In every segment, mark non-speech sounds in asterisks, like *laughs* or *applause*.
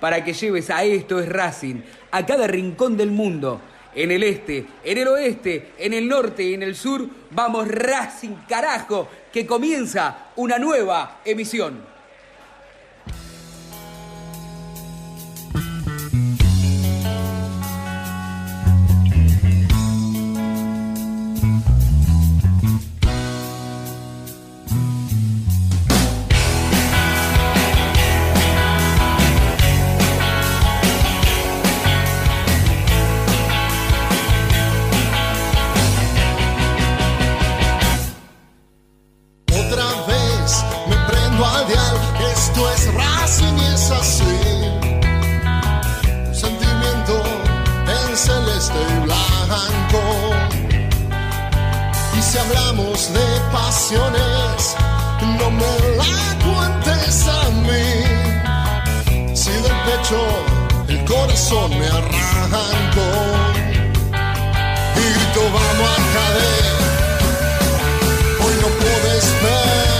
para que lleves a Esto es Racing a cada rincón del mundo. En el este, en el oeste, en el norte y en el sur, vamos Racing carajo, que comienza una nueva emisión. pasiones, no me la cuentes a mí. Si del pecho el corazón me arrancó y grito vamos a caer, hoy no puedes ver.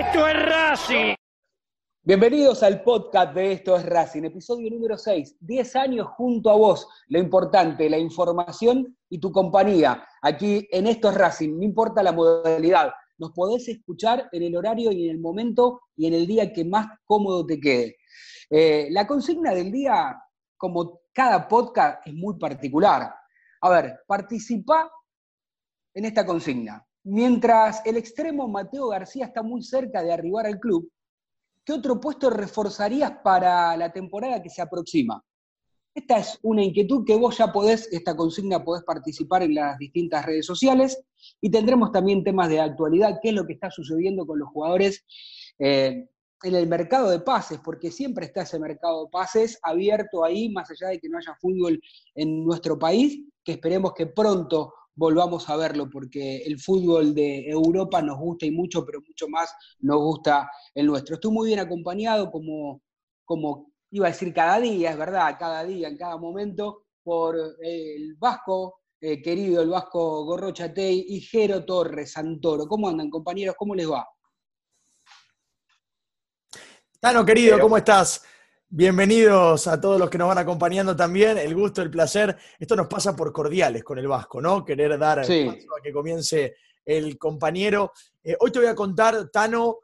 ¡Esto es Racing! Bienvenidos al podcast de Esto es Racing, episodio número 6. 10 años junto a vos. Lo importante, la información y tu compañía. Aquí en Esto es Racing, no importa la modalidad. Nos podés escuchar en el horario y en el momento y en el día que más cómodo te quede. Eh, la consigna del día, como cada podcast, es muy particular. A ver, participa en esta consigna. Mientras el extremo Mateo García está muy cerca de arribar al club, ¿qué otro puesto reforzarías para la temporada que se aproxima? Esta es una inquietud que vos ya podés, esta consigna podés participar en las distintas redes sociales y tendremos también temas de actualidad, qué es lo que está sucediendo con los jugadores eh, en el mercado de pases, porque siempre está ese mercado de pases abierto ahí, más allá de que no haya fútbol en nuestro país, que esperemos que pronto volvamos a verlo, porque el fútbol de Europa nos gusta y mucho, pero mucho más nos gusta el nuestro. Estoy muy bien acompañado, como, como iba a decir cada día, es verdad, cada día, en cada momento, por el vasco, eh, querido, el vasco Gorrochatei y Jero Torres Santoro. ¿Cómo andan, compañeros? ¿Cómo les va? Tano, querido, ¿cómo estás? Bienvenidos a todos los que nos van acompañando también. El gusto, el placer. Esto nos pasa por cordiales con el Vasco, ¿no? Querer dar paso a que comience el compañero. Eh, hoy te voy a contar, Tano,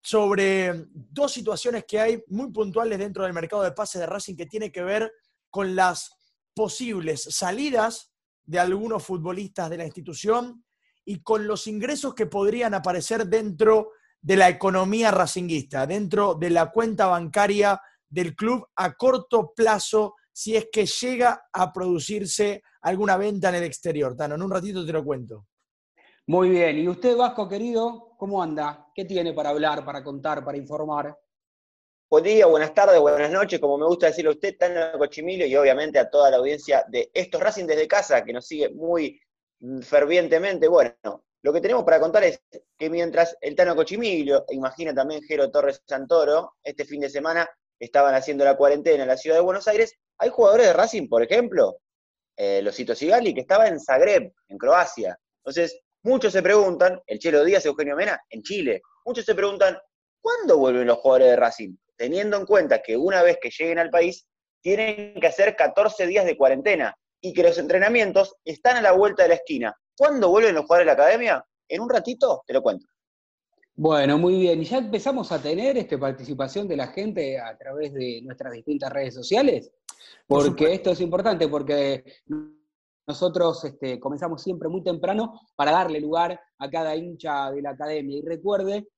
sobre dos situaciones que hay muy puntuales dentro del mercado de pases de Racing que tiene que ver con las posibles salidas de algunos futbolistas de la institución y con los ingresos que podrían aparecer dentro de la economía racinguista, dentro de la cuenta bancaria del club a corto plazo si es que llega a producirse alguna venta en el exterior. Tano, en un ratito te lo cuento. Muy bien. ¿Y usted, Vasco, querido, cómo anda? ¿Qué tiene para hablar, para contar, para informar? Buen día, buenas tardes, buenas noches, como me gusta decirle a usted, Tano Cochimilio, y obviamente a toda la audiencia de estos Racing desde casa, que nos sigue muy fervientemente. Bueno, lo que tenemos para contar es que mientras el Tano Cochimilio, e imagina también Jero Torres Santoro, este fin de semana estaban haciendo la cuarentena en la ciudad de Buenos Aires, hay jugadores de Racing, por ejemplo, eh, los Sigali, que estaba en Zagreb, en Croacia. Entonces, Muchos se preguntan, el Chelo Díaz, Eugenio Mena, en Chile, muchos se preguntan, ¿cuándo vuelven los jugadores de Racing? Teniendo en cuenta que una vez que lleguen al país, tienen que hacer 14 días de cuarentena y que los entrenamientos están a la vuelta de la esquina. ¿Cuándo vuelven los jugadores de la academia? En un ratito te lo cuento. Bueno, muy bien. ¿Y ya empezamos a tener este, participación de la gente a través de nuestras distintas redes sociales? Porque esto es importante, porque nosotros este, comenzamos siempre muy temprano para darle lugar a cada hincha de la academia. Y recuerde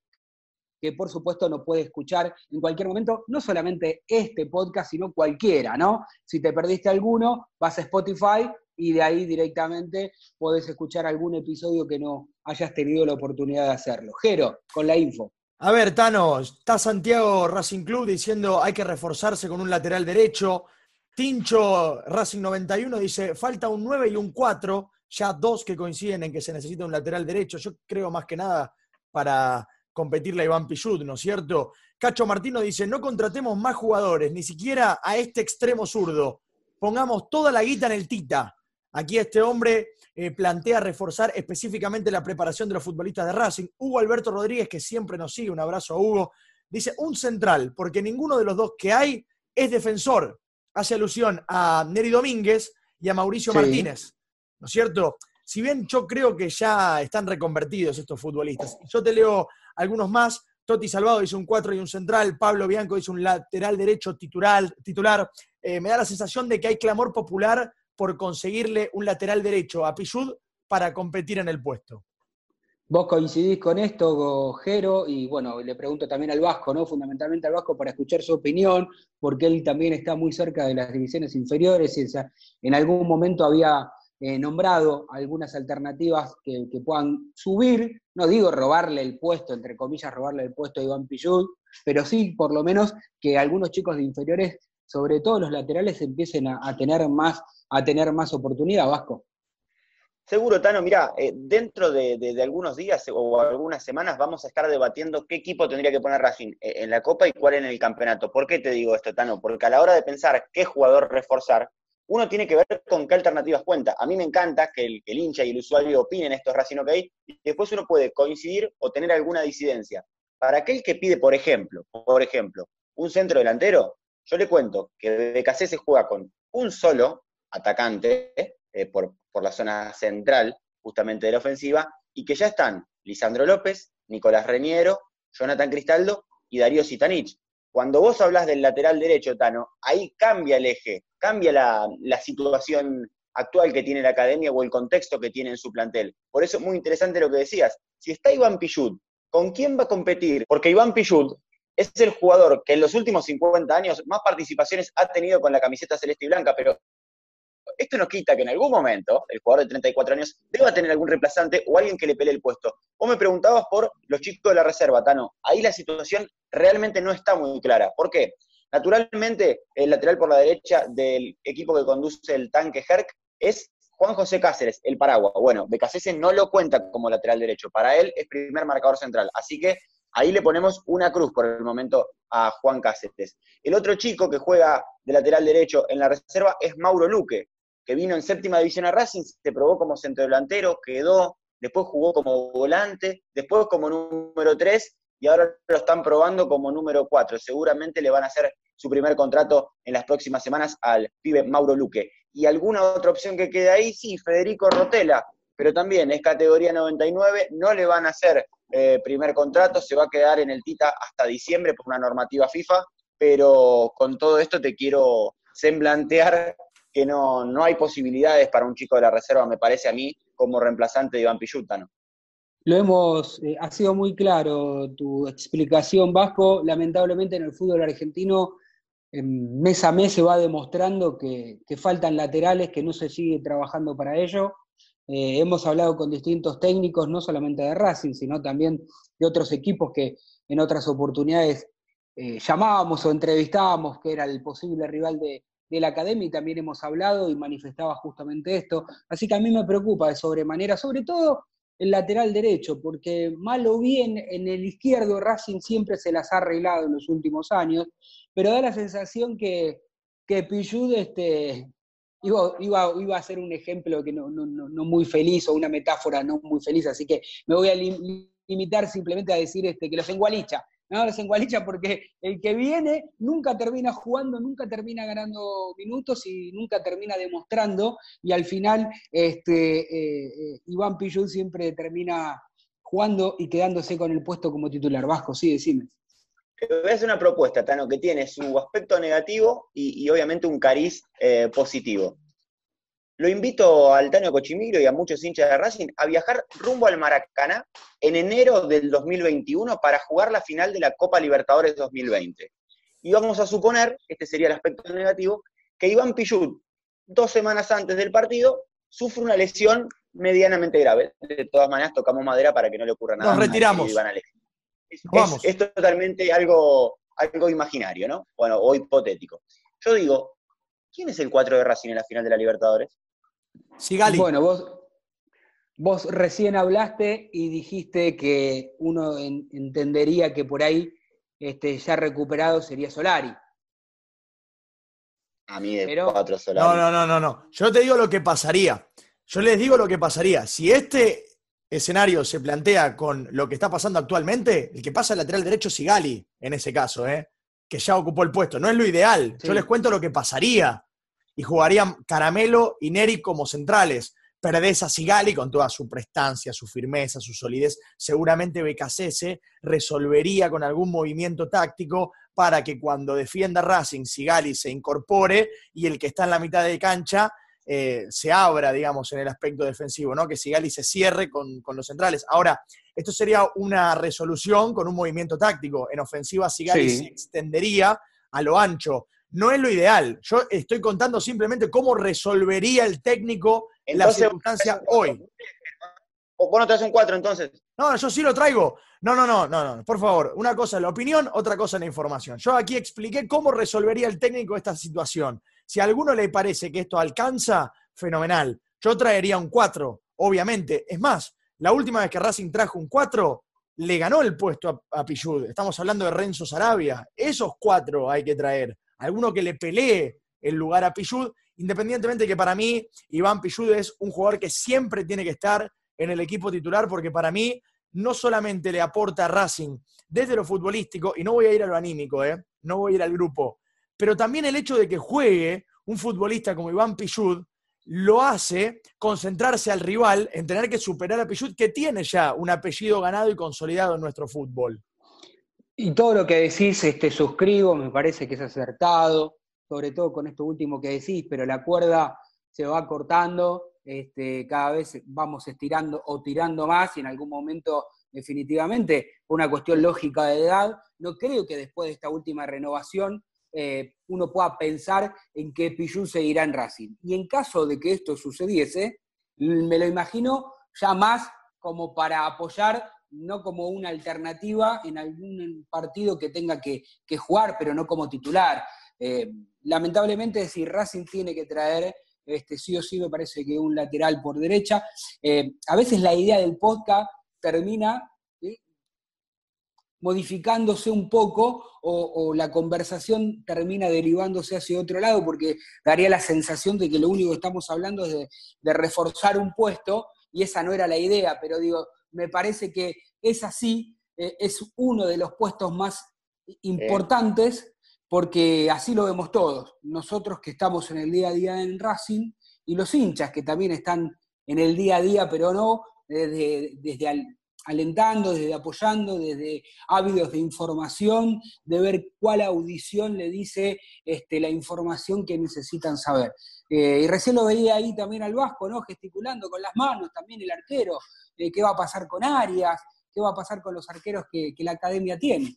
que por supuesto nos puede escuchar en cualquier momento, no solamente este podcast, sino cualquiera, ¿no? Si te perdiste alguno, vas a Spotify y de ahí directamente podés escuchar algún episodio que no hayas tenido la oportunidad de hacerlo. Jero, con la info. A ver, Tano, está Santiago Racing Club diciendo hay que reforzarse con un lateral derecho. Tincho Racing 91 dice falta un 9 y un 4, ya dos que coinciden en que se necesita un lateral derecho. Yo creo más que nada para competirle a Iván Pichut, ¿no es cierto? Cacho Martino dice, no contratemos más jugadores, ni siquiera a este extremo zurdo. Pongamos toda la guita en el Tita. Aquí este hombre eh, plantea reforzar específicamente la preparación de los futbolistas de Racing. Hugo Alberto Rodríguez, que siempre nos sigue, un abrazo a Hugo, dice un central, porque ninguno de los dos que hay es defensor. Hace alusión a Neri Domínguez y a Mauricio Martínez, ¿no es cierto? Si bien yo creo que ya están reconvertidos estos futbolistas, yo te leo algunos más. Toti Salvado dice un 4 y un central, Pablo Bianco dice un lateral derecho titular. titular. Eh, me da la sensación de que hay clamor popular por conseguirle un lateral derecho a Pichud para competir en el puesto. Vos coincidís con esto, Jero, y bueno, le pregunto también al Vasco, ¿no? Fundamentalmente al Vasco para escuchar su opinión, porque él también está muy cerca de las divisiones inferiores y en algún momento había eh, nombrado algunas alternativas que, puedan subir, no digo robarle el puesto, entre comillas, robarle el puesto a Iván Pichud, pero sí por lo menos que algunos chicos de inferiores, sobre todo los laterales, empiecen a tener más a tener más oportunidad, Vasco. Seguro, Tano, mira, eh, dentro de, algunos días o algunas semanas vamos a estar debatiendo qué equipo tendría que poner Racing eh, en la Copa y cuál en el campeonato. ¿Por qué te digo esto, Tano? Porque a la hora de pensar qué jugador reforzar, uno tiene que ver con qué alternativas cuenta. A mí me encanta que el, hincha y el usuario opinen esto es Racing OK, y después uno puede coincidir o tener alguna disidencia. Para aquel que pide, por ejemplo, por ejemplo, un centro delantero, yo le cuento que BKC se juega con un solo atacante eh, por, la zona central justamente de la ofensiva, y que ya están Lisandro López, Nicolás Reñero, Jonathan Cristaldo y Darío Sitanich. Cuando vos hablas del lateral derecho, Tano, ahí cambia el eje, cambia la, situación actual que tiene la academia o el contexto que tiene en su plantel. Por eso es muy interesante lo que decías. Si está Iván Pichud, ¿con quién va a competir? Porque Iván Pichud es el jugador que en los últimos 50 años más participaciones ha tenido con la camiseta celeste y blanca, pero esto nos quita que en algún momento el jugador de 34 años deba tener algún reemplazante o alguien que le pelee el puesto. Vos me preguntabas por los chicos de la reserva, Tano. Ahí la situación realmente no está muy clara. ¿Por qué? Naturalmente, el lateral por la derecha del equipo que conduce el tanque Herc es Juan José Cáceres, el Paraguas. Bueno, Becasese no lo cuenta como lateral derecho. Para él es primer marcador central. Así que ahí le ponemos una cruz por el momento a Juan Cáceres. El otro chico que juega de lateral derecho en la reserva es Mauro Luque, que vino en séptima división a Racing, se probó como centrodelantero, quedó, después jugó como volante, después como número 3 y ahora lo están probando como número 4. Seguramente le van a hacer su primer contrato en las próximas semanas al pibe Mauro Luque. Y alguna otra opción que quede ahí, sí, Federico Rotela, pero también es categoría 99, no le van a hacer eh, primer contrato, se va a quedar en el Tita hasta diciembre por una normativa FIFA, pero con todo esto te quiero semblantear que no, no hay posibilidades para un chico de la reserva, me parece a mí, como reemplazante de Iván Pilluta, ¿no? Lo hemos, eh, ha sido muy claro tu explicación, Vasco. Lamentablemente en el fútbol argentino, mes a mes se va demostrando que, faltan laterales, que no se sigue trabajando para ello. Eh, hemos hablado con distintos técnicos, no solamente de Racing, sino también de otros equipos que en otras oportunidades eh, llamábamos o entrevistábamos, que era el posible rival de, la academia y también hemos hablado y manifestaba justamente esto. Así que a mí me preocupa de sobremanera, sobre todo el lateral derecho, porque mal o bien en el izquierdo Racing siempre se las ha arreglado en los últimos años, pero da la sensación que, que Pillud este, iba, a ser un ejemplo que no, no, muy feliz o una metáfora no muy feliz, así que me voy a limitar simplemente a decir este, que los engualicha. ¿no? Los engualicha porque el que viene nunca termina jugando, nunca termina ganando minutos y nunca termina demostrando, y al final este, eh, eh, Iván Pillú siempre termina jugando y quedándose con el puesto como titular. Vasco, sí, decime. Voy a hacer una propuesta, Tano, que tiene su aspecto negativo y, obviamente un cariz eh, positivo. Lo invito al Tano Cochimiro y a muchos hinchas de Racing a viajar rumbo al Maracaná en enero del 2021 para jugar la final de la Copa Libertadores 2020. Y vamos a suponer, este sería el aspecto negativo, que Iván Pichut, dos semanas antes del partido, sufre una lesión medianamente grave. De todas maneras, tocamos madera para que no le ocurra nada. Nos retiramos. Es, totalmente algo, algo imaginario, ¿no? Bueno, o hipotético. Yo digo, ¿quién es el 4 de Racing en la final de la Libertadores? Sigali. Bueno, vos, vos recién hablaste y dijiste que uno entendería que por ahí este, ya recuperado sería Solari. A mí de cuatro Solari. No, no, no, no, no. Yo te digo lo que pasaría. Yo les digo lo que pasaría. Si este escenario se plantea con lo que está pasando actualmente, el que pasa al lateral derecho es Sigali, en ese caso, ¿eh? que ya ocupó el puesto. No es lo ideal. Yo les cuento lo que pasaría. Y jugarían Caramelo y Neri como centrales. Perdés a Sigali con toda su prestancia, su firmeza, su solidez. Seguramente Becasese resolvería con algún movimiento táctico para que cuando defienda Racing, Sigali se incorpore y el que está en la mitad de cancha eh, se abra, digamos, en el aspecto defensivo, ¿no? Que Sigali se cierre con, los centrales. Ahora, esto sería una resolución con un movimiento táctico. En ofensiva, Sigali se extendería a lo ancho. No es lo ideal. Yo estoy contando simplemente cómo resolvería el técnico la circunstancia hoy. ¿O vos no traes un 4 entonces? No, yo sí lo traigo. No, no, no, no, no. Por favor, una cosa es la opinión, otra cosa es la información. Yo aquí expliqué cómo resolvería el técnico esta situación. Si a alguno le parece que esto alcanza, fenomenal. Yo traería un 4, obviamente. Es más, la última vez que Racing trajo un 4, le ganó el puesto a, a Estamos hablando de Renzo Sarabia. Esos cuatro hay que traer. Alguno que le pelee el lugar a Pichud, independientemente de que para mí Iván Pichud es un jugador que siempre tiene que estar en el equipo titular, porque para mí no solamente le aporta a Racing desde lo futbolístico, y no voy a ir a lo anímico, ¿eh? no voy a ir al grupo, pero también el hecho de que juegue un futbolista como Iván Pichud lo hace concentrarse al rival en tener que superar a Pichud, que tiene ya un apellido ganado y consolidado en nuestro fútbol. Y todo lo que decís, este, suscribo, me parece que es acertado, sobre todo con esto último que decís, pero la cuerda se va cortando, este, cada vez vamos estirando o tirando más y en algún momento definitivamente, una cuestión lógica de edad, no creo que después de esta última renovación eh, uno pueda pensar en que Pichu seguirá en Racing. Y en caso de que esto sucediese, me lo imagino ya más como para apoyar, no como una alternativa en algún partido que tenga que, jugar, pero no como titular. Eh, lamentablemente, si Racing tiene que traer este, sí o sí me parece que un lateral por derecha. Eh, a veces la idea del podcast termina modificándose un poco o, la conversación termina derivándose hacia otro lado porque daría la sensación de que lo único que estamos hablando es de, reforzar un puesto y esa no era la idea, pero digo, me parece que es así, eh, es uno de los puestos más importantes porque así lo vemos todos, nosotros que estamos en el día a día en Racing y los hinchas que también están en el día a día, pero no desde, desde alentando, desde apoyando, desde ávidos de información, de ver cuál audición le dice este, la información que necesitan saber. Eh, y recién lo veía ahí también al Vasco, ¿no? Gesticulando con las manos, también el arquero, eh, qué va a pasar con Arias, qué va a pasar con los arqueros que, que la academia tiene.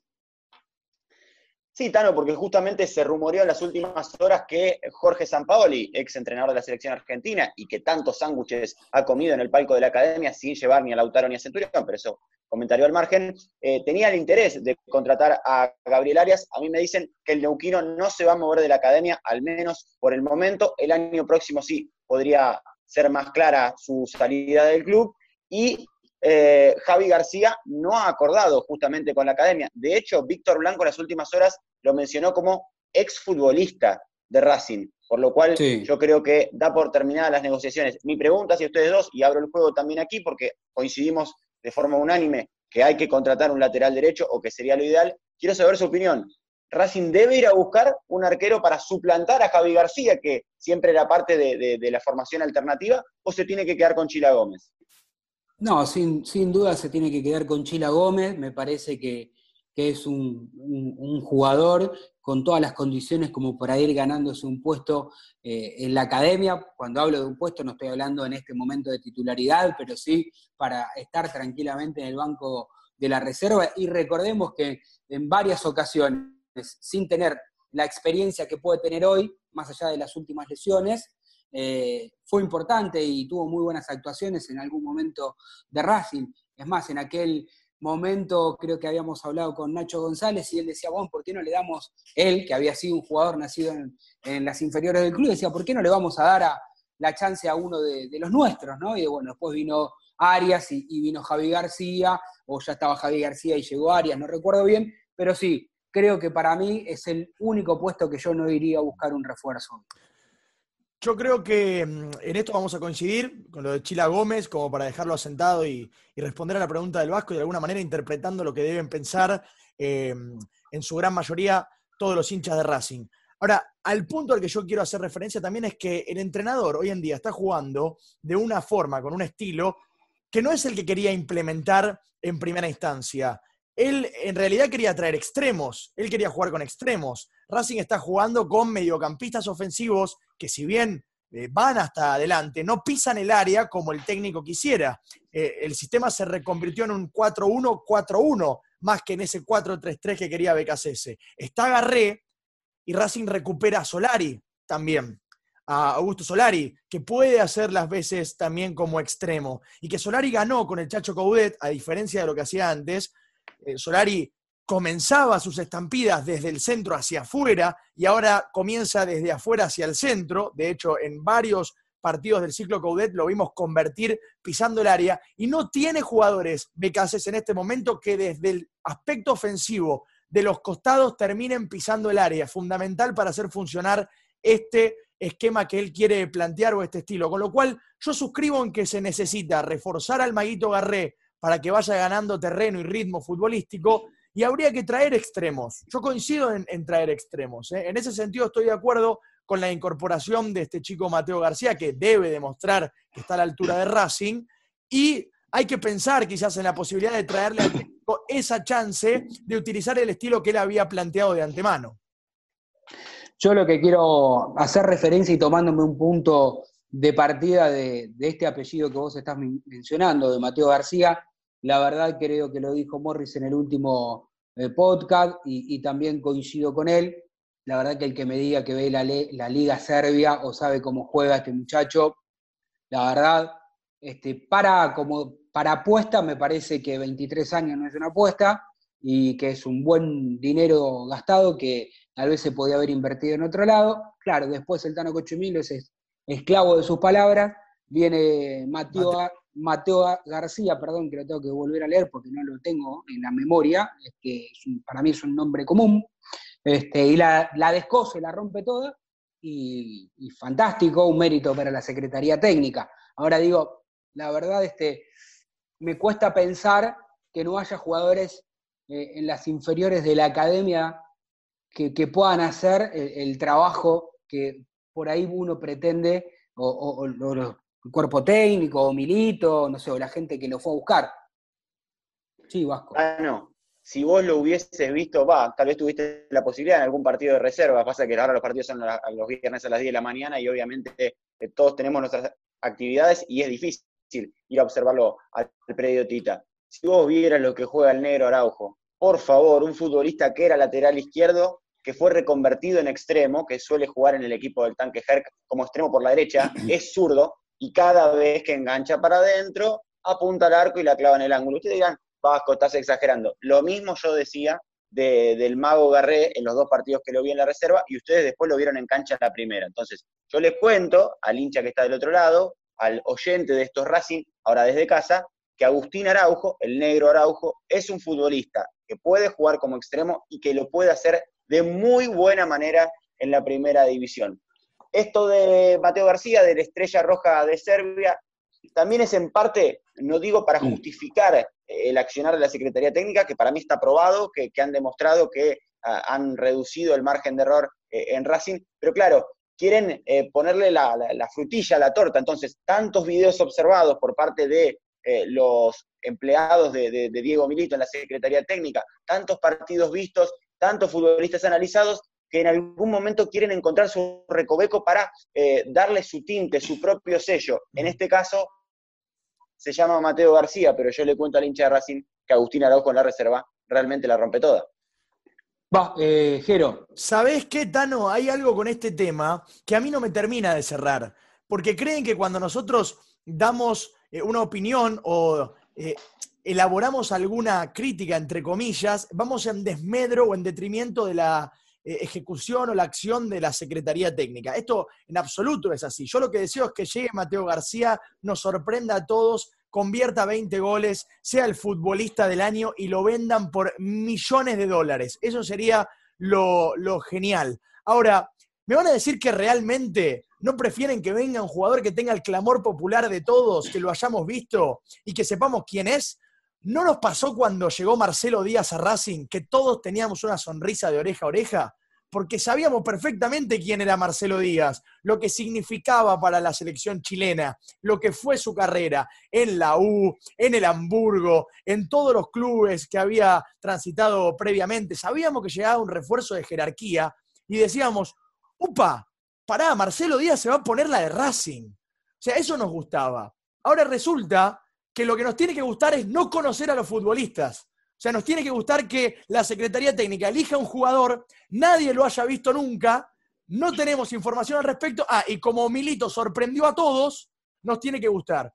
Sí, Tano, porque justamente se rumoreó en las últimas horas que Jorge Sampaoli, ex entrenador de la selección argentina y que tantos sándwiches ha comido en el palco de la academia sin llevar ni a Lautaro ni a Centurión, pero eso comentario al margen, eh, tenía el interés de contratar a Gabriel Arias. A mí me dicen que el neuquino no se va a mover de la academia, al menos por el momento. El año próximo sí podría ser más clara su salida del club. Y eh, Javi García no ha acordado justamente con la academia. De hecho, Víctor Blanco en las últimas horas lo mencionó como exfutbolista de Racing. Por lo cual yo creo que da por terminadas las negociaciones. Mi pregunta hacia ustedes dos, y abro el juego también aquí porque coincidimos de forma unánime que hay que contratar un lateral derecho o que sería lo ideal, quiero saber su opinión. Racing debe ir a buscar un arquero para suplantar a Javi García, que siempre era parte de, la formación alternativa, o se tiene que quedar con Chila Gómez? No, sin, sin duda se tiene que quedar con Chila Gómez. Me parece que, es un, jugador con todas las condiciones como para ir ganándose un puesto eh, en la academia. Cuando hablo de un puesto no estoy hablando en este momento de titularidad, pero sí para estar tranquilamente en el banco de la reserva. Y recordemos que en varias ocasiones sin tener la experiencia que puede tener hoy, más allá de las últimas lesiones, eh, fue importante y tuvo muy buenas actuaciones en algún momento de Racing. Es más, en aquel momento creo que habíamos hablado con Nacho González y él decía, bueno, ¿por qué no le damos, él, que había sido un jugador nacido en, las inferiores del club, decía, ¿por qué no le vamos a dar a, la chance a uno de, los nuestros? ¿no? Y bueno, después vino Arias y, y, vino Javi García, o ya estaba Javi García y llegó Arias, no recuerdo bien, pero sí, creo que para mí es el único puesto que yo no iría a buscar un refuerzo. Yo creo que mm, en esto vamos a coincidir con lo de Chila Gómez, como para dejarlo asentado y, responder a la pregunta del Vasco y de alguna manera interpretando lo que deben pensar eh, en su gran mayoría todos los hinchas de Racing. Ahora, al punto al que yo quiero hacer referencia también es que el entrenador hoy en día está jugando de una forma, con un estilo, que no es el que quería implementar en primera instancia él en realidad quería traer extremos, él quería jugar con extremos. Racing está jugando con mediocampistas ofensivos que si bien eh, van hasta adelante, no pisan el área como el técnico quisiera. Eh, el sistema se reconvirtió en un 4-1-4-1, más que en ese 4-3-3 que quería BKCS. Está Garré y Racing recupera a Solari también, a Augusto Solari, que puede hacer las veces también como extremo. Y que Solari ganó con el Chacho Coudet, a diferencia de lo que hacía antes, eh, Solari comenzaba sus estampidas desde el centro hacia afuera y ahora comienza desde afuera hacia el centro. De hecho, en varios partidos del ciclo Coudet lo vimos convertir pisando el área y no tiene jugadores Becases en este momento que desde el aspecto ofensivo de los costados terminen pisando el área, fundamental para hacer funcionar este esquema que él quiere plantear o este estilo. Con lo cual, yo suscribo en que se necesita reforzar al Maguito Garré para que vaya ganando terreno y ritmo futbolístico, y habría que traer extremos. Yo coincido en, traer extremos. ¿eh? En ese sentido estoy de acuerdo con la incorporación de este chico Mateo García, que debe demostrar que está a la altura de Racing, y hay que pensar quizás en la posibilidad de traerle al técnico esa chance de utilizar el estilo que él había planteado de antemano. Yo lo que quiero hacer referencia y tomándome un punto de partida de, de este apellido que vos estás mencionando, de Mateo García, la verdad creo que lo dijo Morris en el último eh, podcast y, también coincido con él. La verdad que el que me diga que ve la, la, Liga Serbia o sabe cómo juega este muchacho, la verdad, este, para, como, para apuesta me parece que 23 años no es una apuesta y que es un buen dinero gastado que tal vez se podía haber invertido en otro lado. Claro, después el Tano Cochumilo es esclavo de sus palabras. Viene Mateo, Mateo García, perdón, que lo tengo que volver a leer porque no lo tengo en la memoria, que para mí es un nombre común, este, y la, la descose, la rompe toda, y, fantástico, un mérito para la Secretaría Técnica. Ahora digo, la verdad, este, me cuesta pensar que no haya jugadores eh, en las inferiores de la academia que, puedan hacer el, trabajo que por ahí uno pretende o, o, el cuerpo técnico, o Milito, no sé, o la gente que lo fue a buscar. Sí, Vasco. Ah, no. Si vos lo hubieses visto, va, tal vez tuviste la posibilidad en algún partido de reserva. Pasa que ahora los partidos son los viernes a las 10 de la mañana y obviamente eh, todos tenemos nuestras actividades y es difícil ir a observarlo al predio Tita. Si vos vieras lo que juega el negro Araujo, por favor, un futbolista que era lateral izquierdo, que fue reconvertido en extremo, que suele jugar en el equipo del tanque Herc como extremo por la derecha, *clears throat* es zurdo, y cada vez que engancha para adentro, apunta al arco y la clava en el ángulo. Ustedes dirán, Vasco, estás exagerando. Lo mismo yo decía del Mago Garré en los dos partidos que lo vi en la reserva y ustedes después lo vieron en cancha en la primera. Entonces, yo les cuento al hincha que está del otro lado, al oyente de estos Racing, ahora desde casa, que Agustín Araujo, el negro Araujo, es un futbolista que puede jugar como extremo y que lo puede hacer de muy buena manera en la primera división. Esto de Mateo García, de la Estrella Roja de Serbia, también es en parte, no digo para justificar el accionar de la Secretaría Técnica, que para mí está probado, que, han demostrado que ah, han reducido el margen de error eh, en Racing, pero claro, quieren eh, ponerle la, frutilla a la torta. Entonces, tantos videos observados por parte de eh, los empleados de, Diego Milito en la Secretaría Técnica, tantos partidos vistos, tantos futbolistas analizados, que en algún momento quieren encontrar su recoveco para darle su tinte, su propio sello. En este caso, se llama Mateo García, pero yo le cuento al hincha de Racing que Agustín Araujo en la reserva realmente la rompe toda. Va, eh, Jero. ¿Sabés qué, Tano? Hay algo con este tema que a mí no me termina de cerrar. Porque creen que cuando nosotros damos eh, una opinión o eh, elaboramos alguna crítica, entre comillas, vamos en desmedro o en detrimento de la ejecución o la acción de la Secretaría Técnica. Esto en absoluto es así. Yo lo que deseo es que llegue Mateo García, nos sorprenda a todos, convierta 20 goles, sea el futbolista del año y lo vendan por millones de dólares. Eso sería lo, genial. Ahora, ¿me van a decir que realmente no prefieren que venga un jugador que tenga el clamor popular de todos, que lo hayamos visto y que sepamos quién es? ¿No nos pasó cuando llegó Marcelo Díaz a Racing que todos teníamos una sonrisa de oreja a oreja? porque sabíamos perfectamente quién era Marcelo Díaz, lo que significaba para la selección chilena, lo que fue su carrera en la U, en el Hamburgo, en todos los clubes que había transitado previamente. Sabíamos que llegaba un refuerzo de jerarquía y decíamos, upa, pará, Marcelo Díaz se va a poner la de Racing. O sea, eso nos gustaba. Ahora resulta que lo que nos tiene que gustar es no conocer a los futbolistas. O sea, nos tiene que gustar que la Secretaría Técnica elija un jugador, nadie lo haya visto nunca, no tenemos información al respecto. Ah, y como Milito sorprendió a todos, nos tiene que gustar.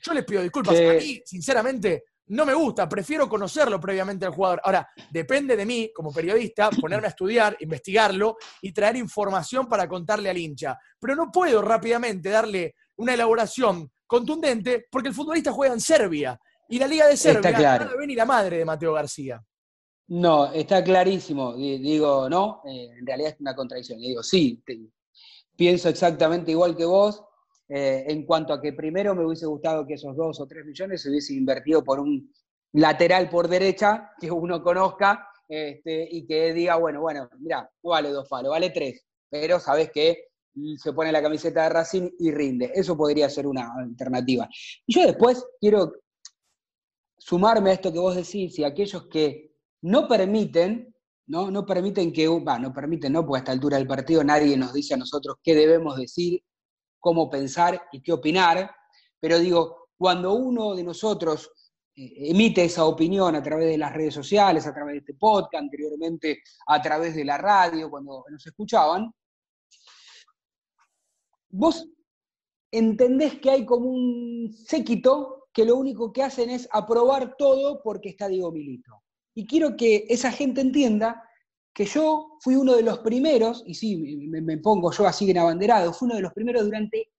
Yo les pido disculpas. A mí, sinceramente, no me gusta. Prefiero conocerlo previamente al jugador. Ahora, depende de mí, como periodista, ponerme a estudiar, investigarlo y traer información para contarle al hincha. Pero no puedo rápidamente darle una elaboración contundente porque el futbolista juega en Serbia. Y la Liga de Serbia está no la la madre de Mateo García. No, está clarísimo. Digo, no, eh, en realidad es una contradicción. Digo, sí, pienso exactamente igual que vos, eh, en cuanto a que primero me hubiese gustado que esos dos o tres millones se hubiesen invertido por un lateral por derecha que uno conozca este, y que diga, bueno, bueno, mira, no vale dos palos, vale tres, pero sabes que se pone la camiseta de Racing y rinde. Eso podría ser una alternativa. Y yo después quiero sumarme a esto que vos decís y aquellos que no permiten, no, no permiten que, va, no permiten, no, porque a esta altura del partido nadie nos dice a nosotros qué debemos decir, cómo pensar y qué opinar, pero digo, cuando uno de nosotros eh, emite esa opinión a través de las redes sociales, a través de este podcast, anteriormente a través de la radio, cuando nos escuchaban, vos entendés que hay como un séquito que lo único que hacen es aprobar todo porque está Diego Milito. Y quiero que esa gente entienda que yo fui uno de los primeros, y sí, me, pongo yo así en abanderado, fui uno de los primeros durante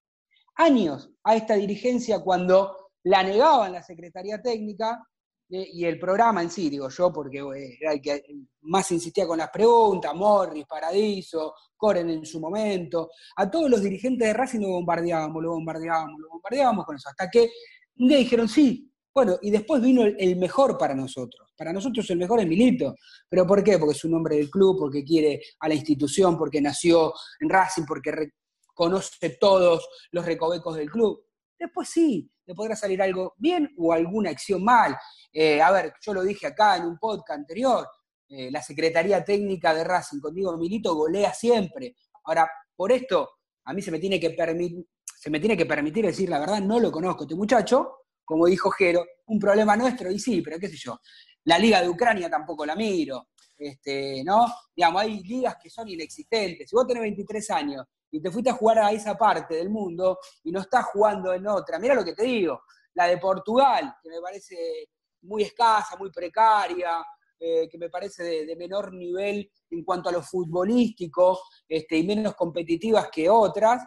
años a esta dirigencia cuando la negaban la Secretaría Técnica y el programa en sí, digo yo, porque eh, era el que más insistía con las preguntas, Morris, Paradiso, Coren en su momento, a todos los dirigentes de Racing lo bombardeábamos, lo bombardeábamos, lo bombardeábamos con eso, hasta que un dijeron, sí, bueno, y después vino el, mejor para nosotros. Para nosotros el mejor es Milito. ¿Pero por qué? Porque es un hombre del club, porque quiere a la institución, porque nació en Racing, porque conoce todos los recovecos del club. Después sí, le podrá salir algo bien o alguna acción mal. Eh, a ver, yo lo dije acá en un podcast anterior, eh, la Secretaría Técnica de Racing conmigo Milito golea siempre. Ahora, por esto, a mí se me tiene que permitir, se me tiene que permitir decir la verdad, no lo conozco este muchacho, como dijo Jero, un problema nuestro, y sí, pero qué sé yo, la liga de Ucrania tampoco la miro, este, ¿no? Digamos, hay ligas que son inexistentes. Si vos tenés 23 años y te fuiste a jugar a esa parte del mundo y no estás jugando en otra, mira lo que te digo, la de Portugal, que me parece muy escasa, muy precaria, eh, que me parece de, menor nivel en cuanto a lo futbolístico este, y menos competitivas que otras,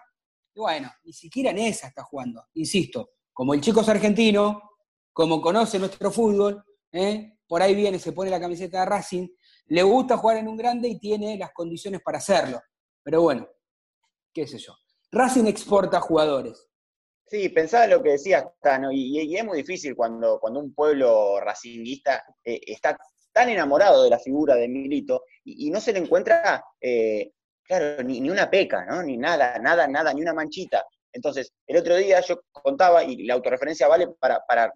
y bueno, ni siquiera en esa está jugando. Insisto, como el chico es argentino, como conoce nuestro fútbol, ¿eh? por ahí viene, se pone la camiseta de Racing, le gusta jugar en un grande y tiene las condiciones para hacerlo. Pero bueno, qué sé yo. Racing exporta jugadores. Sí, pensaba lo que decías, Tano, y, es muy difícil cuando, cuando un pueblo racinguista eh, está tan enamorado de la figura de Milito y, no se le encuentra, eh, claro, ni, una peca, ¿no? Ni nada, nada, nada, ni una manchita. Entonces, el otro día yo contaba, y la autorreferencia vale para, para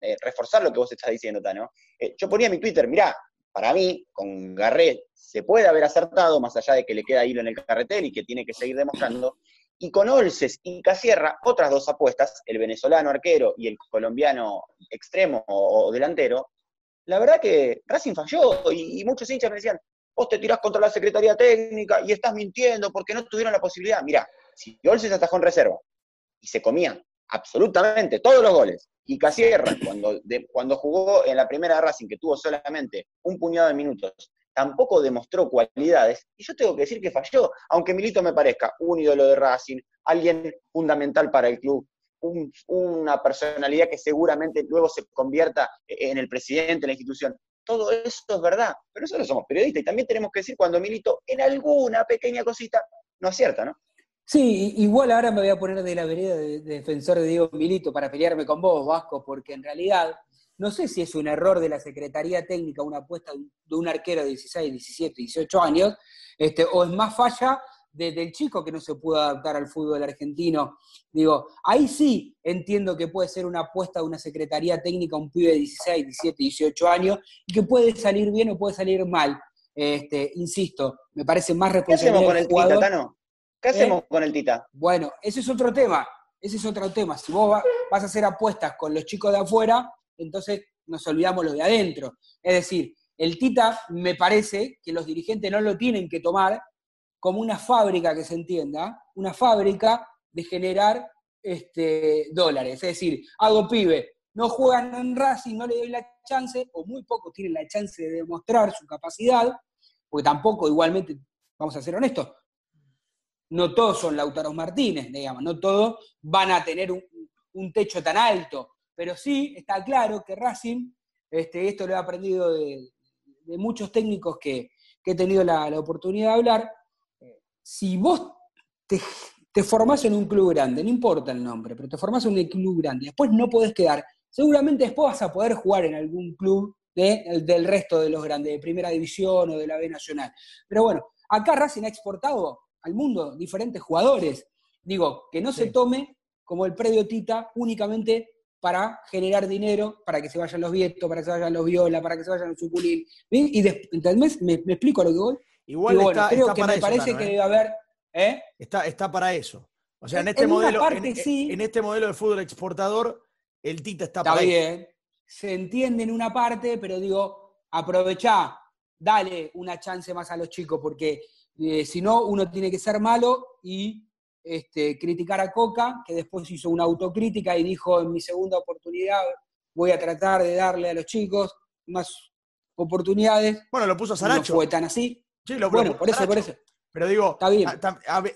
eh, reforzar lo que vos estás diciendo, Tano. yo ponía en mi Twitter, mirá, para mí, con Garret se puede haber acertado, más allá de que le queda hilo en el carretel y que tiene que seguir demostrando, y con Olces y Casierra, otras dos apuestas, el venezolano arquero y el colombiano extremo o, delantero, la verdad que Racing falló y, muchos hinchas me decían, vos te tirás contra la Secretaría Técnica y estás mintiendo porque no tuvieron la posibilidad. Mirá, si Olces atajó en reserva y se comía absolutamente todos los goles, y Casierra, cuando, cuando jugó en la primera Racing, que tuvo solamente un puñado de minutos, tampoco demostró cualidades, y yo tengo que decir que falló, aunque Milito me parezca un ídolo de Racing, alguien fundamental para el club, una personalidad que seguramente luego se convierta en el presidente de la institución. Todo eso es verdad, pero nosotros somos periodistas y también tenemos que decir cuando Milito en alguna pequeña cosita no acierta, ¿no? Sí, igual ahora me voy a poner de la vereda de, defensor de Diego Milito para pelearme con vos, Vasco, porque en realidad no sé si es un error de la Secretaría Técnica una apuesta de un arquero de 16, 17, 18 años, este, o es más falla del chico que no se pudo adaptar al fútbol argentino. Digo, ahí sí entiendo que puede ser una apuesta de una Secretaría Técnica, un pibe de 16, 17, 18 años, y que puede salir bien o puede salir mal. Este, insisto, me parece más responsable. ¿Qué hacemos con el Tita, Tano? ¿Qué hacemos ¿Eh? con el Tita? Bueno, ese es otro tema. Ese es otro tema. Si vos vas a hacer apuestas con los chicos de afuera, entonces nos olvidamos lo de adentro. Es decir, el Tita me parece que los dirigentes no lo tienen que tomar como una fábrica que se entienda, una fábrica de generar este, dólares. Es decir, hago pibe, no juegan en Racing, no le doy la chance, o muy pocos tienen la chance de demostrar su capacidad, porque tampoco, igualmente, vamos a ser honestos, no todos son Lautaro Martínez, digamos, no todos van a tener un techo tan alto pero sí está claro que Racing, este, esto lo he aprendido de, muchos técnicos que, he tenido la, oportunidad de hablar, eh, si vos te, te, formás en un club grande, no importa el nombre, pero te formás en un club grande, después no podés quedar, seguramente después vas a poder jugar en algún club del resto de los grandes, de primera división o de la B Nacional. Pero bueno, acá Racing ha exportado al mundo diferentes jugadores. Digo, que no se tome como el predio Tita únicamente para generar dinero, para que se vayan los Vietos, para que se vayan los Viola, para que se vayan los Suculín. Y después, ¿Me, explico a lo que voy? Igual está, creo que me parece que ¿eh? debe haber... ¿eh? Está, está para eso. O sea, en este, modelo, en, este modelo de fútbol exportador, el Tita está, está bien. Se entiende en una parte, pero digo, aprovechá, dale una chance más a los chicos, porque eh, si no, uno tiene que ser malo y este, criticar a Coca, que después hizo una autocrítica y dijo en mi segunda oportunidad voy a tratar de darle a los chicos más oportunidades. Bueno, lo puso a Saracho. No fue tan así. Sí, lo bueno, por eso, por eso. Pero digo, está bien.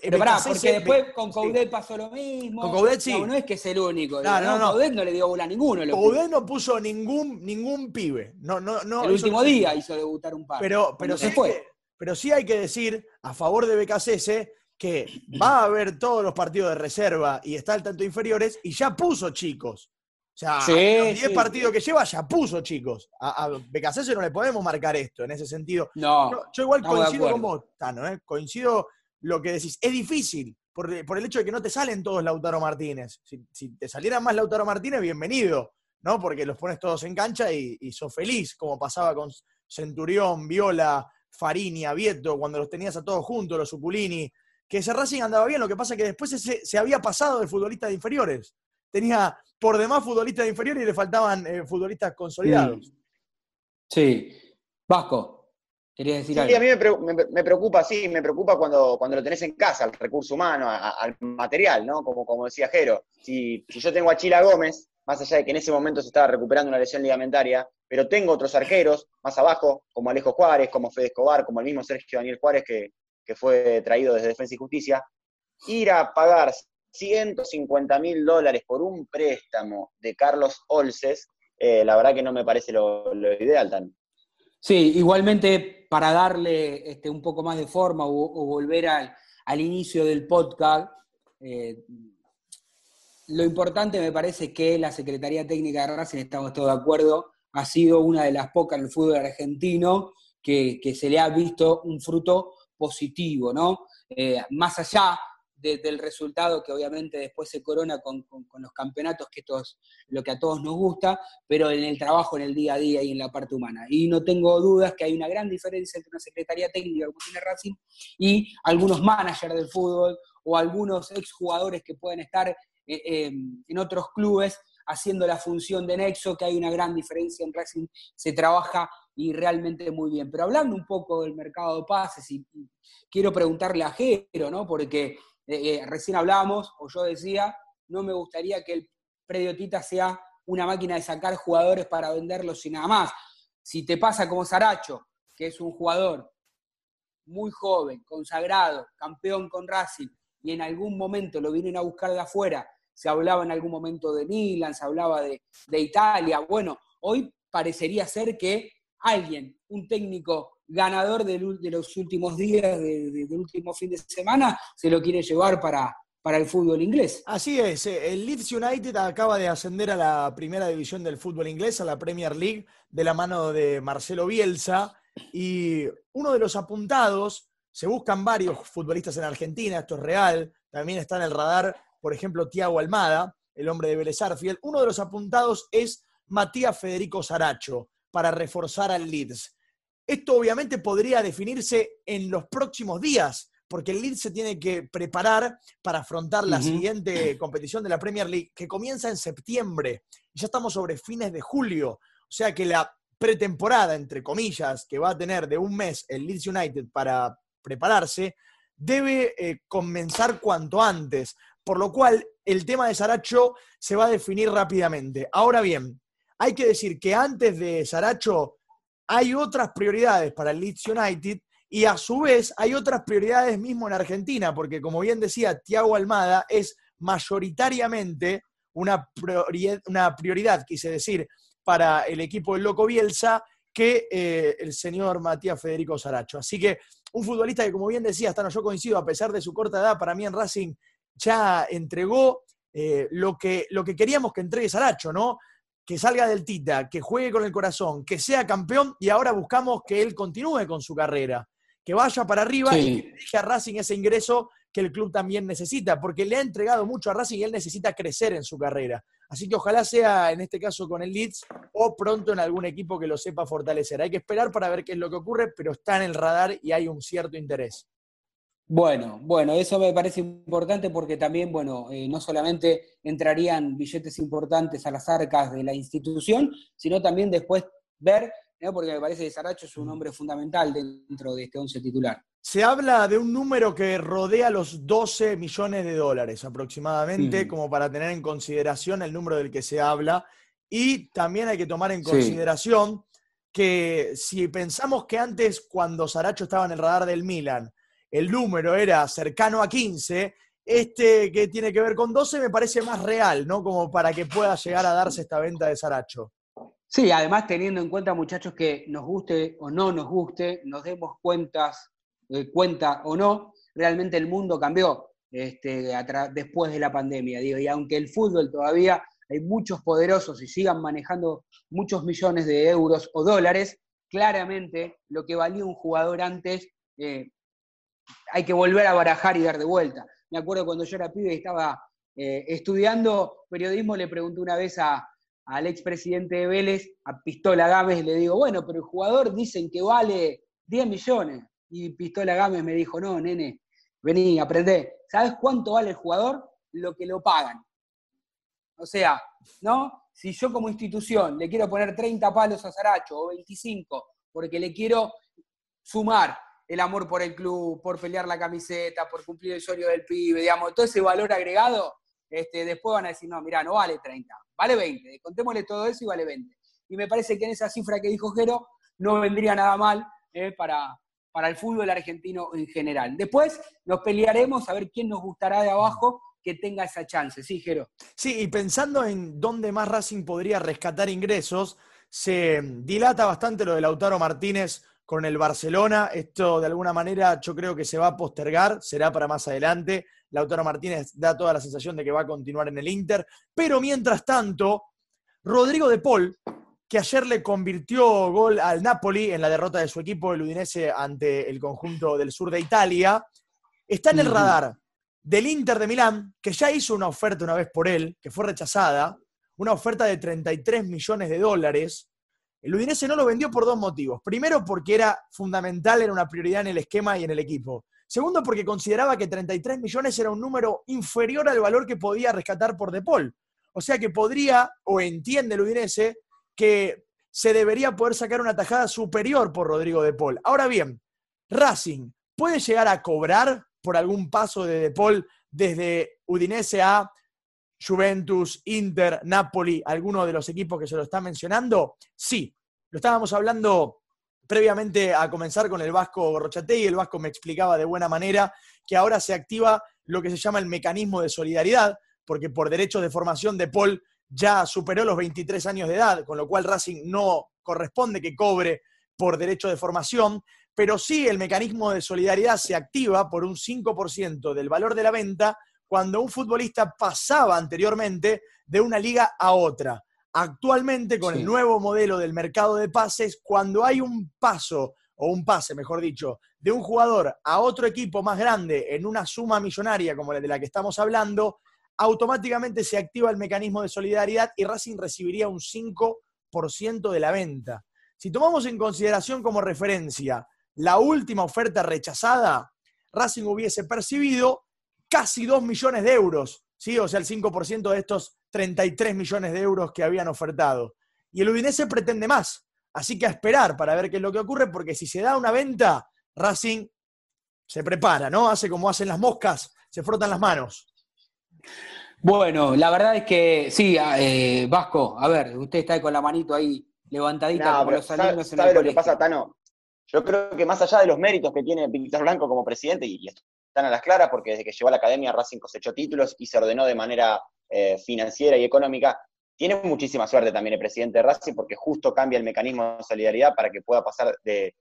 pero pará, porque después con Coudet pasó lo mismo. Con Coudet sí. No, no es que es el único. No, no, no. Coudet no le dio bola a ninguno. Coudet no puso ningún, ningún pibe. No, no, no, el último día hizo debutar un par. Pero, pero, sí, fue. Pero sí hay que decir, a favor de BKCS, que va a haber todos los partidos de reserva y está al tanto inferiores y ya puso chicos. O sea, los 10 partidos que lleva ya puso chicos. A, a no le podemos marcar esto en ese sentido. No. Yo, igual coincido con vos, Tano, ¿eh? coincido lo que decís. Es difícil por, el hecho de que no te salen todos Lautaro Martínez. Si, te salieran más Lautaro Martínez, bienvenido, ¿no? Porque los pones todos en cancha y, y sos feliz, como pasaba con Centurión, Viola, Farini, Vieto, cuando los tenías a todos juntos, los Suculini que ese Racing andaba bien, lo que pasa es que después se, había pasado de futbolistas de inferiores. Tenía por demás futbolistas de inferiores y le faltaban eh, futbolistas consolidados. Sí. Vasco, querías decir algo. Sí, a mí me, preocupa, sí, me preocupa cuando, cuando lo tenés en casa, al recurso humano, al material, ¿no? Como, como decía Jero. Si, si yo tengo a Chila Gómez, más allá de que en ese momento se estaba recuperando una lesión ligamentaria, pero tengo otros arqueros más abajo, como Alejo Juárez, como Fede Escobar, como el mismo Sergio Daniel Juárez, que, que fue traído desde Defensa y Justicia, ir a pagar 150 mil dólares por un préstamo de Carlos Olces, eh, la verdad que no me parece lo, ideal tan. Sí, igualmente para darle este, un poco más de forma o, volver al, al inicio del podcast, eh, lo importante me parece que la Secretaría Técnica de Racing, estamos todos de acuerdo, ha sido una de las pocas en el fútbol argentino que, se le ha visto un fruto positivo, ¿no? Eh, más allá del resultado que obviamente después se corona con, los campeonatos, que esto es lo que a todos nos gusta, pero en el trabajo, en el día a día y en la parte humana. Y no tengo dudas que hay una gran diferencia entre una secretaría técnica como tiene Racing y algunos managers del fútbol o algunos exjugadores que pueden estar en otros clubes haciendo la función de nexo, que hay una gran diferencia en Racing, se trabaja y realmente muy bien. Pero hablando un poco del mercado de pases, y, quiero preguntarle a Jero, ¿no? Porque eh, eh, recién hablábamos, o yo decía, no me gustaría que el predio Tita sea una máquina de sacar jugadores para venderlos y nada más. Si te pasa como Saracho, que es un jugador muy joven, consagrado, campeón con Racing, y en algún momento lo vienen a buscar de afuera, se hablaba en algún momento de Milan, se hablaba de, Italia, bueno, hoy parecería ser que alguien, un técnico ganador de, los últimos días, del último fin de semana, se lo quiere llevar para, para el fútbol inglés. Así es, eh, el Leeds United acaba de ascender a la primera división del fútbol inglés, a la Premier League, de la mano de Marcelo Bielsa, y uno de los apuntados, se buscan varios futbolistas en Argentina, esto es real, también está en el radar, por ejemplo, Tiago Almada, el hombre de Vélez Uno de los apuntados es Matías Federico Saracho, para reforzar al Leeds. Esto obviamente podría definirse en los próximos días, porque el Leeds se tiene que preparar para afrontar la siguiente *clears throat* competición de la Premier League, que comienza en septiembre. Ya estamos sobre fines de julio. O sea que la pretemporada, entre comillas, que va a tener de un mes el Leeds United para prepararse, debe eh, comenzar cuanto antes. Por lo cual, el tema de Saracho se va a definir rápidamente. Ahora bien, hay que decir que antes de Saracho hay otras prioridades para el Leeds United y a su vez hay otras prioridades mismo en Argentina, porque como bien decía Tiago Almada, es mayoritariamente una una prioridad, quise decir, para el equipo del Loco Bielsa que eh, el señor Matías Federico Saracho. Así que un futbolista que, como bien decía, hasta no yo coincido, a pesar de su corta edad, para mí en Racing ya entregó eh, lo, que, lo que queríamos que entregue Saracho, ¿no? Que salga del Tita, que juegue con el corazón, que sea campeón y ahora buscamos que él continúe con su carrera, que vaya para arriba y que deje a Racing ese ingreso que el club también necesita, porque le ha entregado mucho a Racing y él necesita crecer en su carrera. Así que ojalá sea en este caso con el Leeds o pronto en algún equipo que lo sepa fortalecer. Hay que esperar para ver qué es lo que ocurre, pero está en el radar y hay un cierto interés. Bueno, bueno, eso me parece importante porque también, bueno, eh, no solamente entrarían billetes importantes a las arcas de la institución, sino también después ver, porque me parece que Saracho es un hombre fundamental dentro de este once titular. Se habla de un número que rodea los 12 millones de dólares aproximadamente, como para tener en consideración el número del que se habla. Y también hay que tomar en consideración que si pensamos que antes, cuando Saracho estaba en el radar del Milan, el número era cercano a 15, este que tiene que ver con 12 me parece más real, ¿no? Como para que pueda llegar a darse esta venta de Saracho. Sí, además teniendo en cuenta, muchachos, que nos guste o no nos guste, nos demos cuentas, cuenta o no, realmente el mundo cambió este, después de la pandemia. Digo, y aunque el fútbol todavía hay muchos poderosos y sigan manejando muchos millones de euros o dólares, claramente lo que valía un jugador antes eh, hay que volver a barajar y dar de vuelta. Me acuerdo cuando yo era pibe y estaba eh, estudiando periodismo, le pregunté una vez al expresidente de Vélez, a Pistola Gámez, le digo, bueno, pero el jugador dicen que vale 10 millones. Y Pistola Gámez me dijo, no, nene, vení, aprendé. ¿Sabes cuánto vale el jugador? Lo que lo pagan. O sea, ¿no? Si yo como institución le quiero poner 30 palos a Saracho o 25 porque le quiero sumar el amor por el club, por pelear la camiseta, por cumplir el sueño del pibe, digamos, todo ese valor agregado, este, después van a decir, no, mira, no vale 30, vale 20, contémosle todo eso y vale 20. Y me parece que en esa cifra que dijo Jero no vendría nada mal eh, para, para el fútbol argentino en general. Después nos pelearemos a ver quién nos gustará de abajo que tenga esa chance, ¿sí, Jero? Sí, y pensando en dónde más Racing podría rescatar ingresos, se dilata bastante lo de Lautaro Martínez con el Barcelona. Esto de alguna manera yo creo que se va a postergar, será para más adelante. Lautaro Martínez da toda la sensación de que va a continuar en el Inter. Pero mientras tanto, Rodrigo de Paul, que ayer le convirtió gol al Napoli en la derrota de su equipo, el Udinese, ante el conjunto del sur de Italia, está en el radar del Inter de Milán, que ya hizo una oferta una vez por él, que fue rechazada, una oferta de 33 millones de dólares. El Udinese no lo vendió por dos motivos. Primero, porque era fundamental, era una prioridad en el esquema y en el equipo. Segundo, porque consideraba que 33 millones era un número inferior al valor que podía rescatar por De Paul. O sea que podría, o entiende el Udinese, que se debería poder sacar una tajada superior por Rodrigo De Paul. Ahora bien, Racing puede llegar a cobrar por algún paso de De Paul desde Udinese a Juventus, Inter, Napoli, alguno de los equipos que se lo está mencionando? Sí, lo estábamos hablando previamente a comenzar con el Vasco y el Vasco me explicaba de buena manera que ahora se activa lo que se llama el mecanismo de solidaridad, porque por derechos de formación de Paul ya superó los 23 años de edad, con lo cual Racing no corresponde que cobre por derecho de formación, pero sí el mecanismo de solidaridad se activa por un 5% del valor de la venta cuando un futbolista pasaba anteriormente de una liga a otra. Actualmente, con el nuevo modelo del mercado de pases, cuando hay un paso, o un pase, mejor dicho, de un jugador a otro equipo más grande en una suma millonaria como la de la que estamos hablando, automáticamente se activa el mecanismo de solidaridad y Racing recibiría un 5% de la venta. Si tomamos en consideración como referencia la última oferta rechazada, Racing hubiese percibido casi 2 millones de euros, ¿sí? o sea, el 5% de estos 33 millones de euros que habían ofertado. Y el Udinese pretende más, así que a esperar para ver qué es lo que ocurre, porque si se da una venta, Racing se prepara, ¿no? Hace como hacen las moscas, se frotan las manos. Bueno, la verdad es que sí, eh, Vasco, a ver, usted está con la manito ahí levantadita como los alumnos ¿sabe, ¿sabe lo que pasa, Tano? Yo creo que más allá de los méritos que tiene Víctor Blanco como presidente, y, están a las claras porque desde que llegó a la academia Racing cosechó títulos y se ordenó de manera eh, financiera y económica. Tiene muchísima suerte también el presidente de Racing porque justo cambia el mecanismo de solidaridad para que pueda pasar de,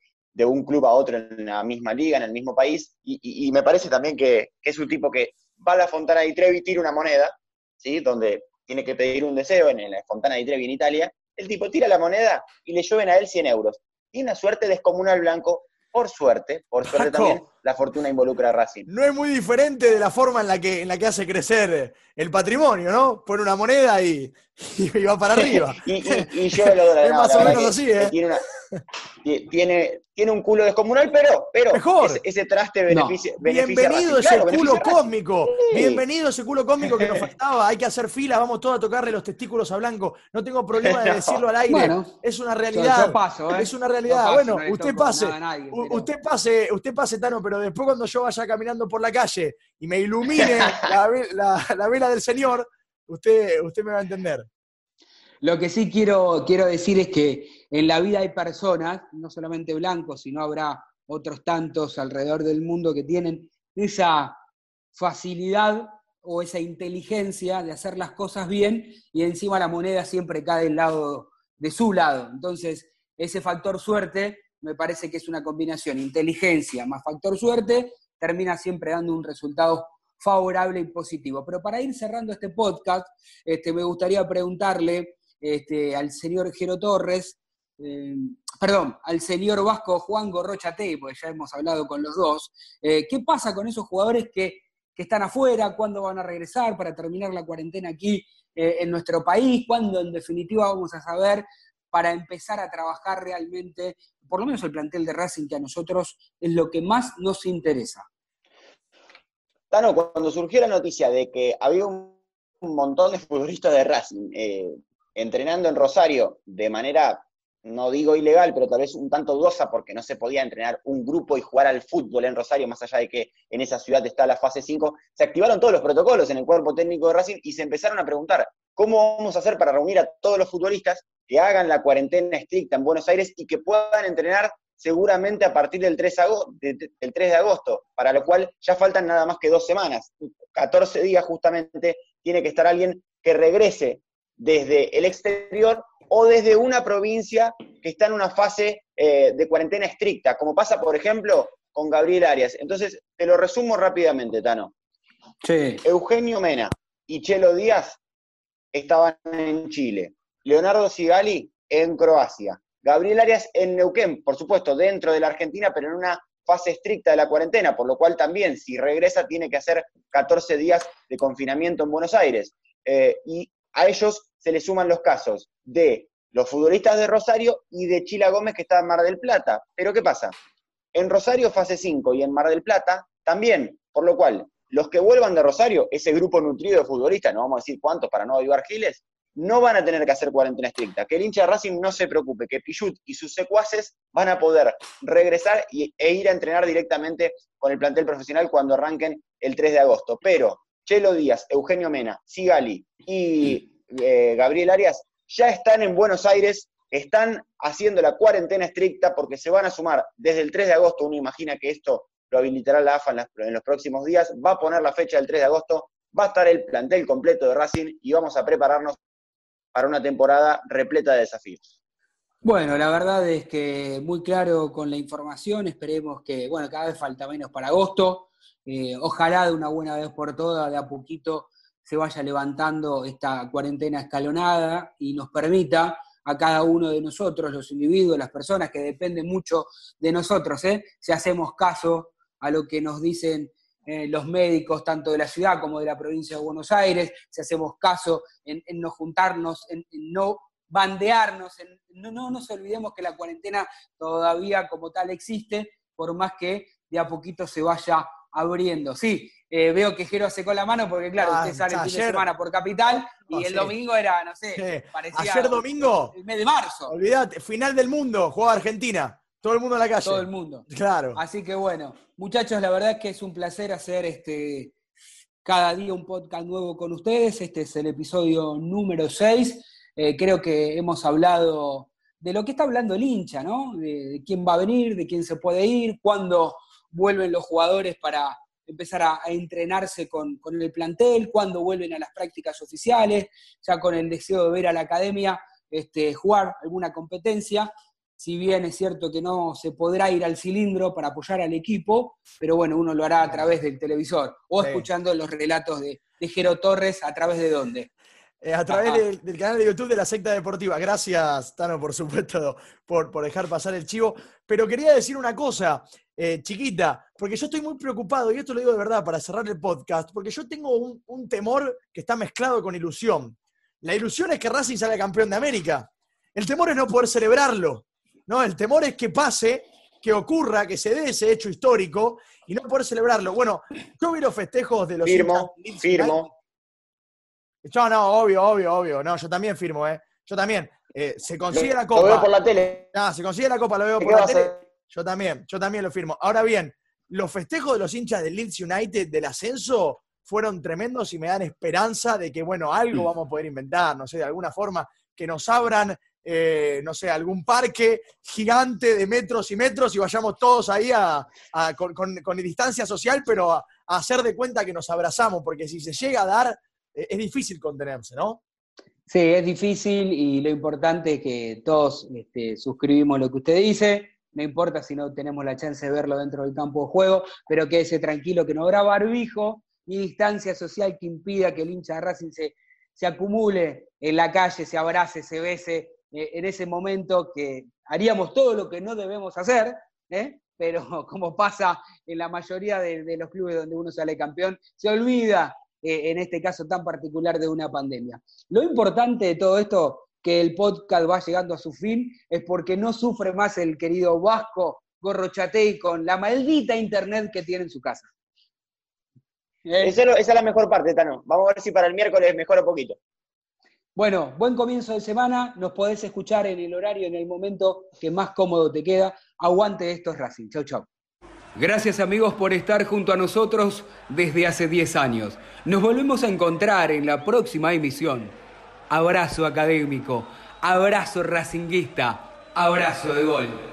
un club a otro en la misma liga, en el mismo país. Y, me parece también que, es un tipo que va a la Fontana di Trevi, tira una moneda, ¿sí? donde tiene que pedir un deseo en la Fontana di Trevi en Italia. El tipo tira la moneda y le llueven a él 100 euros. Tiene una suerte descomunal blanco por suerte, por suerte también, la fortuna involucra a Racing. No es muy diferente de la forma en la que, en la que hace crecer el patrimonio, ¿no? Pone una moneda y, va para arriba. *laughs* y, y, yo lo *laughs* Es más o menos así, ¿eh? Tiene una, tiene, tiene un culo descomunal, pero, pero Ese, traste beneficia. Bienvenido ese culo cósmico. Bienvenido ese culo cósmico que nos *laughs* faltaba. Hay que hacer fila, vamos todos a tocarle los testículos a Blanco. No tengo problema de decirlo al aire. es una realidad. paso, ¿eh? Es una realidad. bueno, usted pase. usted pase, usted pase, Tano, pero después cuando yo vaya caminando por la calle y me ilumine *laughs* la, vela del Señor, usted, usted me va a entender. Lo que sí quiero, quiero decir es que en la vida hay personas, no solamente blancos, sino habrá otros tantos alrededor del mundo que tienen esa facilidad o esa inteligencia de hacer las cosas bien y encima la moneda siempre cae del lado de su lado. Entonces, ese factor suerte me parece que es una combinación, inteligencia más factor suerte, termina siempre dando un resultado favorable y positivo. Pero para ir cerrando este podcast, este, me gustaría preguntarle este, al señor Jero Torres, eh, perdón, al señor Vasco Juan Gorrochate, porque ya hemos hablado con los dos, eh, ¿qué pasa con esos jugadores que, están afuera? ¿Cuándo van a regresar para terminar la cuarentena aquí eh, en nuestro país? ¿Cuándo en definitiva vamos a saber para empezar a trabajar realmente, por lo menos el plantel de Racing, que a nosotros es lo que más nos interesa? Tano, cuando surgió la noticia de que había un montón de futbolistas de Racing entrenando en Rosario de manera, no digo ilegal, pero tal vez un tanto dudosa porque no se podía entrenar un grupo y jugar al fútbol en Rosario, más allá de que en esa ciudad está la fase 5, se activaron todos los protocolos en el cuerpo técnico de Racing y se empezaron a preguntar, ¿cómo vamos a hacer para reunir a todos los futbolistas que hagan la cuarentena estricta en Buenos Aires y que puedan entrenar seguramente a partir del 3, del 3 de agosto, para lo cual ya faltan nada más que dos semanas. 14 días justamente tiene que estar alguien que regrese desde el exterior o desde una provincia que está en una fase eh, de cuarentena estricta, como pasa, por ejemplo, con Gabriel Arias. Entonces, te lo resumo rápidamente, Tano. Sí. Eugenio Mena y Chelo Díaz estaban en Chile. Leonardo Sigali en Croacia. Gabriel Arias en Neuquén, por supuesto, dentro de la Argentina, pero en una fase estricta de la cuarentena, por lo cual también, si regresa, tiene que hacer 14 días de confinamiento en Buenos Aires. Eh, y a ellos se le suman los casos de los futbolistas de Rosario y de Chila Gómez, que está en Mar del Plata. Pero ¿qué pasa? En Rosario fase 5 y en Mar del Plata también, por lo cual los que vuelvan de Rosario, ese grupo nutrido de futbolistas, no vamos a decir cuántos para no avivar giles, no van a tener que hacer cuarentena estricta. Que el hincha de Racing no se preocupe, que Pichut y sus secuaces van a poder regresar e ir a entrenar directamente con el plantel profesional cuando arranquen el 3 de agosto. Pero Chelo Díaz, Eugenio Mena, Sigali y eh, Gabriel Arias ya están en Buenos Aires, están haciendo la cuarentena estricta porque se van a sumar desde el 3 de agosto. Uno imagina que esto lo habilitará la AFA en, los próximos días. Va a poner la fecha del 3 de agosto, va a estar el plantel completo de Racing y vamos a prepararnos para una temporada repleta de desafíos. Bueno, la verdad es que muy claro con la información, esperemos que, bueno, cada vez falta menos para agosto, eh, ojalá de una buena vez por todas, de a poquito se vaya levantando esta cuarentena escalonada y nos permita a cada uno de nosotros, los individuos, las personas que dependen mucho de nosotros, ¿eh? si hacemos caso a lo que nos dicen eh, los médicos, tanto de la ciudad como de la provincia de Buenos Aires, si hacemos caso en, no juntarnos, en, no bandearnos, no, no nos olvidemos que la cuarentena todavía como tal existe, por más que de a poquito se vaya abriendo. Sí, eh, veo que Jero secó la mano porque, claro, usted sale el fin de semana por Capital y el domingo era, no sé, parecía. Ayer domingo. El mes de marzo. Olvídate, final del mundo, jugaba Argentina. Todo el mundo en la calle. Todo el mundo. Claro. Así que bueno, muchachos, la verdad es que es un placer hacer este cada día un podcast nuevo con ustedes. Este es el episodio número 6. Eh, creo que hemos hablado de lo que está hablando el hincha, ¿no? De, quién va a venir, de quién se puede ir, cuándo vuelven los jugadores para empezar a, entrenarse con, con, el plantel, cuándo vuelven a las prácticas oficiales, ya con el deseo de ver a la academia este, jugar alguna competencia si bien es cierto que no se podrá ir al cilindro para apoyar al equipo, pero bueno, uno lo hará a través del televisor o escuchando los relatos de, Jero Torres, ¿a través de dónde? Eh, a través del, canal de YouTube de la secta deportiva. Gracias, Tano, por supuesto, por, por dejar pasar el chivo. Pero quería decir una cosa, eh, chiquita, porque yo estoy muy preocupado, y esto lo digo de verdad para cerrar el podcast, porque yo tengo un, un temor que está mezclado con ilusión. La ilusión es que Racing salga campeón de América. El temor es no poder celebrarlo. ¿No? El temor es que pase, que ocurra, que se dé ese hecho histórico y no poder celebrarlo. Bueno, yo vi los festejos de los... Firmo, firmo. No, no, obvio, obvio, obvio. No, yo también firmo, ¿eh? Yo también. Eh, se consigue la copa. Lo veo por la tele. No, se consigue la copa, lo veo por la tele. Yo también, yo también lo firmo. Ahora bien, los festejos de los hinchas del Leeds United del ascenso fueron tremendos y me dan esperanza de que, bueno, algo vamos a poder inventar, no sé, de alguna forma, que nos abran eh, no sé, algún parque gigante de metros y metros y vayamos todos ahí a, con, distancia social, pero a, hacer de cuenta que nos abrazamos, porque si se llega a dar, eh, es difícil contenerse, ¿no? Sí, es difícil y lo importante es que todos este, suscribimos lo que usted dice, no importa si no tenemos la chance de verlo dentro del campo de juego, pero quédese tranquilo que no habrá barbijo ni distancia social que impida que el hincha de Racing se, se acumule en la calle, se abrace, se bese eh, en ese momento que haríamos todo lo que no debemos hacer, ¿eh? pero *laughs* como pasa en la mayoría de, los clubes donde uno sale campeón, se olvida eh, en este caso tan particular de una pandemia. Lo importante de todo esto, que el podcast va llegando a su fin, es porque no sufre más el querido Vasco Gorrochatei con la maldita internet que tiene en su casa. esa es la mejor parte, Tano. Vamos a ver si para el miércoles mejora un poquito. Bueno, buen comienzo de semana. Nos podés escuchar en el horario, en el momento que más cómodo te queda. Aguante estos Racing. Chau, chau. Gracias amigos por estar junto a nosotros desde hace 10 años. Nos volvemos a encontrar en la próxima emisión. Abrazo académico, abrazo racinguista, abrazo de gol.